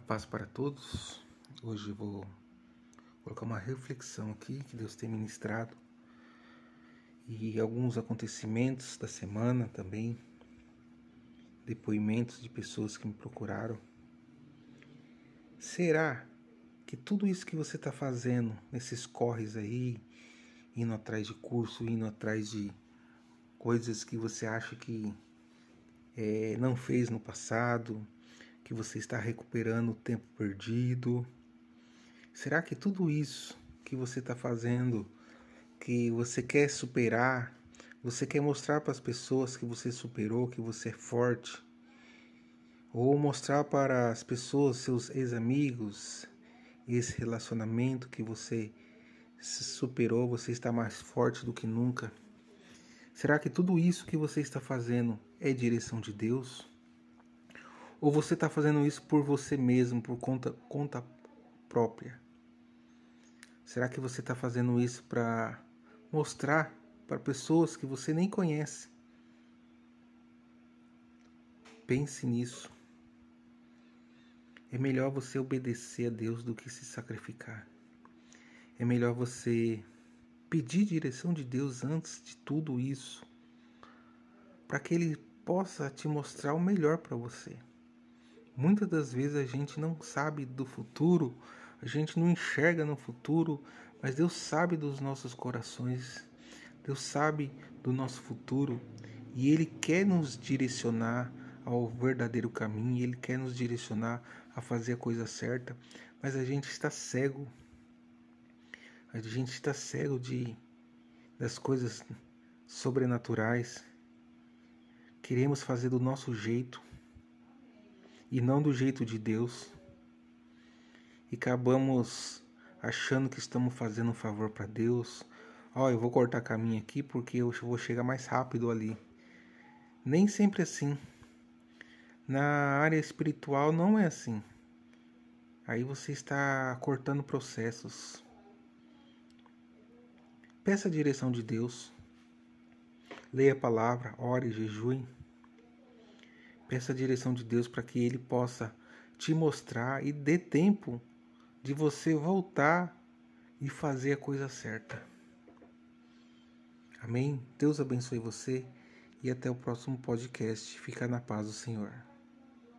A paz para todos. Hoje vou colocar uma reflexão aqui que Deus tem ministrado e alguns acontecimentos da semana também, depoimentos de pessoas que me procuraram. Será que tudo isso que você está fazendo nesses corres aí, indo atrás de curso, indo atrás de coisas que você acha que é, não fez no passado, que você está recuperando o tempo perdido? Será que tudo isso que você está fazendo, que você quer superar, você quer mostrar para as pessoas que você superou, que você é forte? Ou mostrar para as pessoas, seus ex-amigos, esse relacionamento que você se superou, você está mais forte do que nunca? Será que tudo isso que você está fazendo é direção de Deus? Ou você está fazendo isso por você mesmo, por conta, conta própria? Será que você está fazendo isso para mostrar para pessoas que você nem conhece? Pense nisso. É melhor você obedecer a Deus do que se sacrificar. É melhor você pedir direção de Deus antes de tudo isso, para que Ele possa te mostrar o melhor para você. Muitas das vezes a gente não sabe do futuro, a gente não enxerga no futuro, mas Deus sabe dos nossos corações, Deus sabe do nosso futuro e Ele quer nos direcionar ao verdadeiro caminho, Ele quer nos direcionar a fazer a coisa certa, mas a gente está cego, a gente está cego de das coisas sobrenaturais, queremos fazer do nosso jeito e não do jeito de Deus. E acabamos achando que estamos fazendo um favor para Deus. Ó, oh, eu vou cortar caminho aqui porque eu vou chegar mais rápido ali. Nem sempre assim. Na área espiritual não é assim. Aí você está cortando processos. Peça a direção de Deus. Leia a palavra, ore, jejue. Peça a direção de Deus para que Ele possa te mostrar e dê tempo de você voltar e fazer a coisa certa. Amém? Deus abençoe você e até o próximo podcast. Fica na paz do Senhor.